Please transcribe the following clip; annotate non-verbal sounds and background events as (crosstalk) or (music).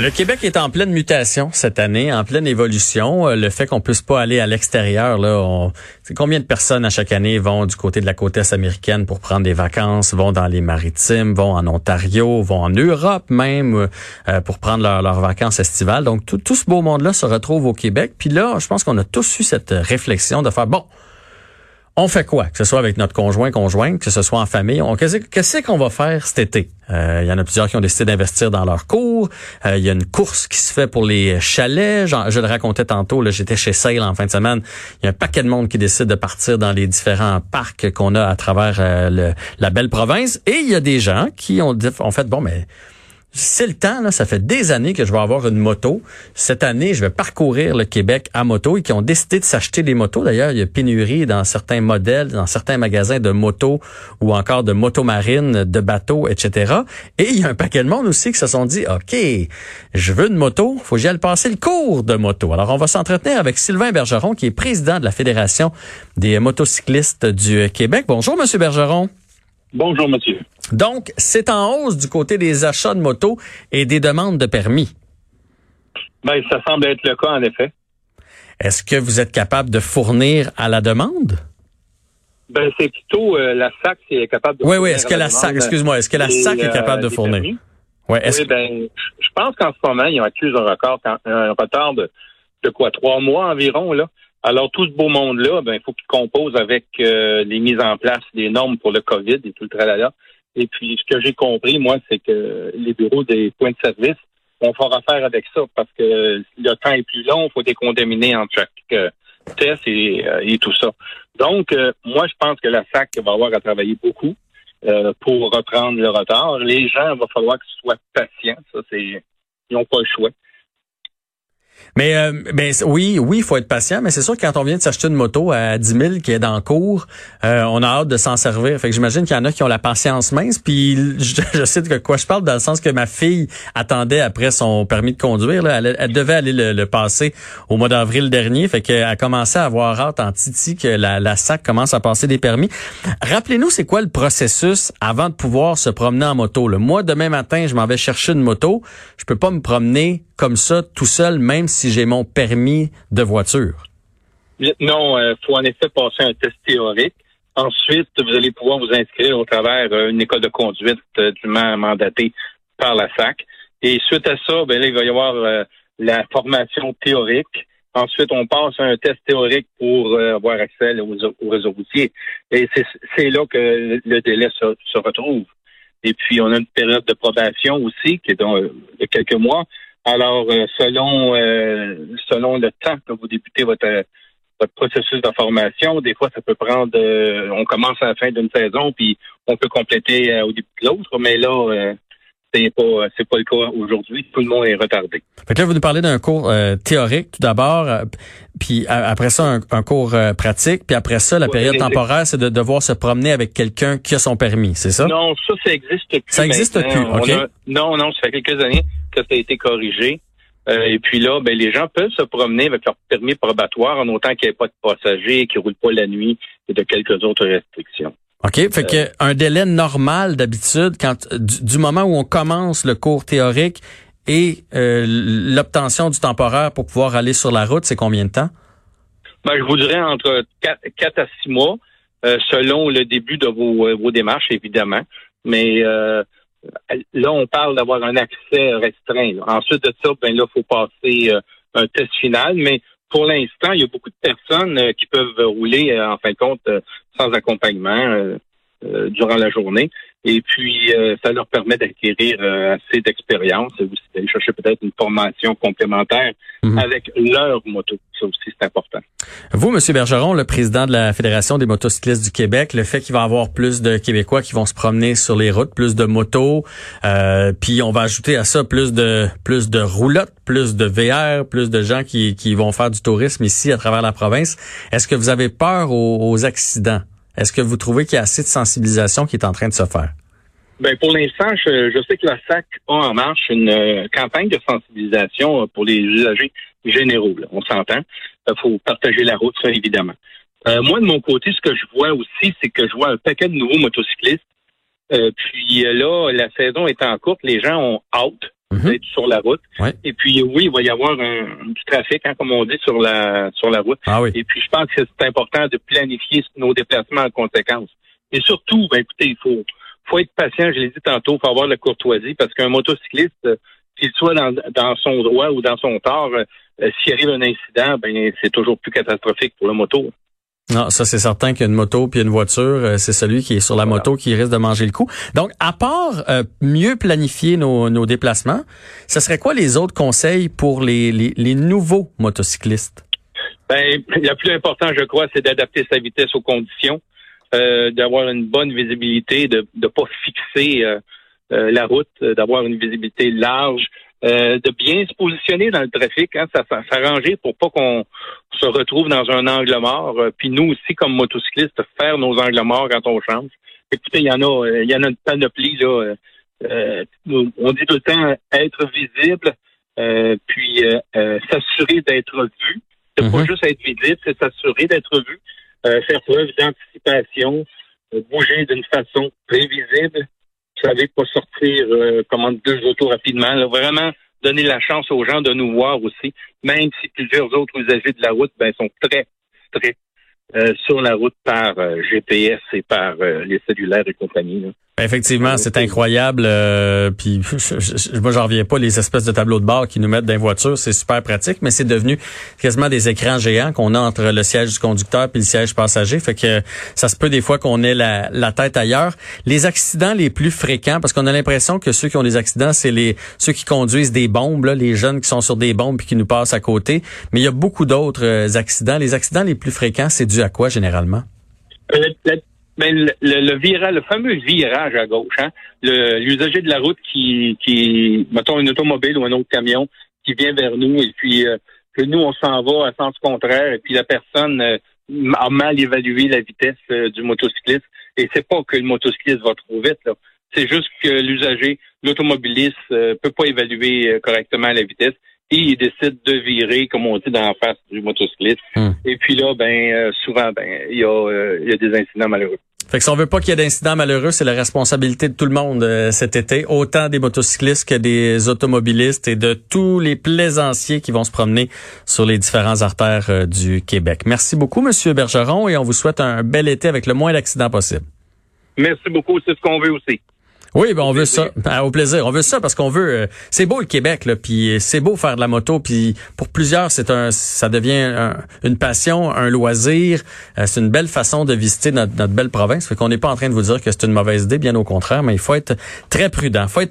Le Québec est en pleine mutation cette année, en pleine évolution. Euh, le fait qu'on puisse pas aller à l'extérieur, là, on... combien de personnes à chaque année vont du côté de la côte est américaine pour prendre des vacances, vont dans les maritimes, vont en Ontario, vont en Europe même euh, pour prendre leurs vacances estivales. Donc tout, tout ce beau monde-là se retrouve au Québec. Puis là, je pense qu'on a tous eu cette réflexion de faire bon on fait quoi? Que ce soit avec notre conjoint, conjointe, que ce soit en famille. Qu'est-ce qu'on va faire cet été? Euh, il y en a plusieurs qui ont décidé d'investir dans leur cours. Euh, il y a une course qui se fait pour les chalets. je le racontais tantôt, j'étais chez Sale en fin de semaine. Il y a un paquet de monde qui décide de partir dans les différents parcs qu'on a à travers euh, la belle province. Et il y a des gens qui ont, ont fait, bon, mais c'est le temps, ça fait des années que je vais avoir une moto. Cette année, je vais parcourir le Québec à moto et qui ont décidé de s'acheter des motos. D'ailleurs, il y a pénurie dans certains modèles, dans certains magasins de motos ou encore de motos marines, de bateaux, etc. Et il y a un paquet de monde aussi qui se sont dit, OK, je veux une moto, faut que j'aille passer le cours de moto. Alors, on va s'entretenir avec Sylvain Bergeron, qui est président de la Fédération des motocyclistes du Québec. Bonjour, Monsieur Bergeron. Bonjour, monsieur. Donc, c'est en hausse du côté des achats de motos et des demandes de permis. Ben, ça semble être le cas, en effet. Est-ce que vous êtes capable de fournir à la demande? Ben, c'est plutôt euh, la SAC qui est capable de oui, fournir. Oui, oui. Est-ce que la SAC, excuse-moi, est-ce que la SAC est capable de fournir? Ouais, oui, ben, je pense qu'en ce moment, ils ont accusé un record, un retard de, de quoi, trois mois environ, là. Alors, tout ce beau monde-là, ben, il faut qu'il compose avec euh, les mises en place des normes pour le COVID et tout le tralala. Et puis, ce que j'ai compris, moi, c'est que les bureaux des points de service vont faire affaire avec ça parce que le temps est plus long, il faut décontaminer en chaque euh, test euh, et, tout ça. Donc, moi, je pense que la SAC va avoir à travailler beaucoup pour reprendre le retard. Les gens, il va falloir qu'ils soient patients. Ça, c'est, ils n'ont pas le choix. Mais euh, ben, oui, oui, il faut être patient, mais c'est sûr que quand on vient de s'acheter une moto à 10 000 qui est le cours, euh, on a hâte de s'en servir. Fait que j'imagine qu'il y en a qui ont la patience mince. Puis (laughs) je, sais de quoi je parle dans le sens que ma fille attendait après son permis de conduire. Elle, devait aller le, passer au mois d'avril dernier. Fait qu'elle a commencé à avoir hâte en titi que la, la SAC commence à passer des permis. Rappelez-nous, c'est quoi le processus avant de pouvoir se promener en moto? Le Moi, demain matin, je m'en vais chercher une moto. Je peux pas me promener comme ça tout seul, même si j'ai mon permis de voiture? Non, il euh, faut en effet passer un test théorique. Ensuite, vous allez pouvoir vous inscrire au travers d'une école de conduite euh, dûment mandatée par la SAC. Et suite à ça, ben il va y avoir euh, la formation théorique. Ensuite, on passe un test théorique pour avoir accès au, réseau routier. Et c'est là que le délai se, retrouve. Et puis, on a une période de probation aussi, qui est de quelques mois. Alors, euh, selon euh, selon le temps que vous débutez votre votre processus de formation, des fois, ça peut prendre. Euh, on commence à la fin d'une saison, puis on peut compléter au début de l'autre, mais là, c'est pas c'est pas le cas aujourd'hui. Tout le monde est retardé. Fait que là, vous nous parlez d'un cours théorique tout d'abord, puis après ça un, cours pratique, puis après ça la période temporaire, c'est de devoir se promener avec quelqu'un qui a son permis, c'est ça? Non, ça ça existe plus. Ça existe plus, ok. non, non, ça fait quelques années que ça a été corrigé. Euh, et puis là, ben, les gens peuvent se promener avec leur permis probatoire en autant qu'il n'y ait pas de passagers, qu'ils ne roulent pas la nuit et de quelques autres restrictions. OK. Fait que euh, un délai normal d'habitude, quand du, moment où on commence le cours théorique et euh, l'obtention du temporaire pour pouvoir aller sur la route, c'est combien de temps? Ben, je vous dirais entre 4, à 6 mois, selon le début de vos, vos démarches, évidemment. Mais là, on parle d'avoir un accès restreint. Ensuite de ça, ben là, faut passer euh, un test final. Mais pour l'instant, il y a beaucoup de personnes euh, qui peuvent rouler, euh, en fin de compte, sans accompagnement durant la journée. Et puis, euh, ça leur permet d'acquérir euh, assez d'expérience et aussi d'aller chercher peut-être une formation complémentaire mhm. avec leur moto. Ça aussi, c'est important. Vous, Monsieur Bergeron, le président de la Fédération des motocyclistes du Québec, le fait qu'il va y avoir plus de Québécois qui vont se promener sur les routes, plus de motos, euh, puis on va ajouter à ça plus de plus de roulottes, plus de VR, plus de gens qui, qui vont faire du tourisme ici à travers la province. Est-ce que vous avez peur aux accidents? Est-ce que vous trouvez qu'il y a assez de sensibilisation qui est en train de se faire? Ben pour l'instant, je, sais que la SAC a en marche une euh, campagne de sensibilisation euh, pour les usagers généraux. On s'entend. Il faut partager la route, ça évidemment. Euh, moi, de mon côté, ce que je vois aussi, c'est que je vois un paquet de nouveaux motocyclistes. Euh, puis euh, là, la saison étant courte, les gens ont hâte Mhm. sur la route. Ouais. Et puis oui, il va y avoir un, du trafic, hein, comme on dit, sur la sur la route. Ah oui. Et puis je pense que c'est important de planifier nos déplacements en conséquence. Et surtout, ben écoutez, il faut faut être patient, je l'ai dit tantôt, il faut avoir la courtoisie, parce qu'un motocycliste, euh, qu'il soit dans, dans son droit ou dans son tort, euh, euh, s'il arrive un incident, ben c'est toujours plus catastrophique pour le moto. Non, ça c'est certain qu'une moto puis une voiture, euh, c'est celui qui est sur la Voilà. moto qui risque de manger le coup. Donc, à part euh, mieux planifier nos, nos déplacements, ce serait quoi les autres conseils pour les, les, les nouveaux motocyclistes? Ben, le plus important, je crois, c'est d'adapter sa vitesse aux conditions, euh, d'avoir une bonne visibilité, de ne pas fixer euh, euh, la route, euh, d'avoir une visibilité large, euh, de bien se positionner dans le trafic, hein, s'arranger pour pas qu'on se retrouve dans un angle mort. Euh, Puis nous aussi, comme motocyclistes, faire nos angles morts quand on change. Écoutez, il y en a, euh, il y en a une panoplie là. euh, on dit tout le temps être visible, euh, puis euh, s'assurer d'être vu. C'est pas Mhm. juste être visible, c'est s'assurer d'être vu, euh, faire preuve d'anticipation, bouger d'une façon prévisible. Vous savez, pas sortir euh, comme deux autos rapidement. là. Vraiment donner la chance aux gens de nous voir aussi, même si plusieurs autres usagers de la route ben, sont très stricts euh, sur la route par euh, GPS et par euh, les cellulaires et compagnie. là. Effectivement, c'est incroyable. euh, puis (laughs) je- je- moi, j'en reviens pas les espèces de tableaux de bord qui nous mettent dans les voitures, c'est super pratique, mais c'est devenu quasiment des écrans géants qu'on a entre le siège du conducteur puis le siège passager. Fait que ça se peut des fois qu'on ait la, la tête ailleurs. Les accidents les plus fréquents, parce qu'on a l'impression que ceux qui ont des accidents, c'est les ceux qui conduisent des bombes, là, les jeunes qui sont sur des bombes puis qui nous passent à côté. Mais il y a beaucoup d'autres euh, accidents. Les accidents les plus fréquents, c'est dû à quoi généralement? Euh, le- ben, le, le, le virage, le fameux virage à gauche, hein, le- l'usager de la route qui, qui, mettons, une automobile ou un autre camion qui vient vers nous et puis euh, que nous, on s'en va à sens contraire et puis la personne euh, a mal évalué la vitesse euh, du motocycliste. Et c'est pas que le motocycliste va trop vite, là. C'est juste que l'usager, l'automobiliste, euh, peut pas évaluer euh, correctement la vitesse et il décide de virer, comme on dit, dans la face du motocycliste. Hmm. Et puis là, ben euh, souvent, ben il y a, euh, il y a des incidents malheureux. Fait que si on veut pas qu'il y ait d'incidents malheureux, c'est la responsabilité de tout le monde euh, cet été, autant des motocyclistes que des automobilistes et de tous les plaisanciers qui vont se promener sur les différents artères euh, du Québec. Merci beaucoup, Monsieur Bergeron, et on vous souhaite un bel été avec le moins d'accidents possible. Merci beaucoup, c'est ce qu'on veut aussi. Oui, ben on veut ça. Ben, au plaisir. On veut ça parce qu'on veut. euh, c'est beau le Québec, là, puis euh, c'est beau faire de la moto, puis pour plusieurs, c'est un, ça devient un- une passion, un loisir. Euh, c'est une belle façon de visiter notre, notre belle province. Fait qu'on n'est pas en train de vous dire que c'est une mauvaise idée, bien au contraire, mais il faut être très prudent. Faut être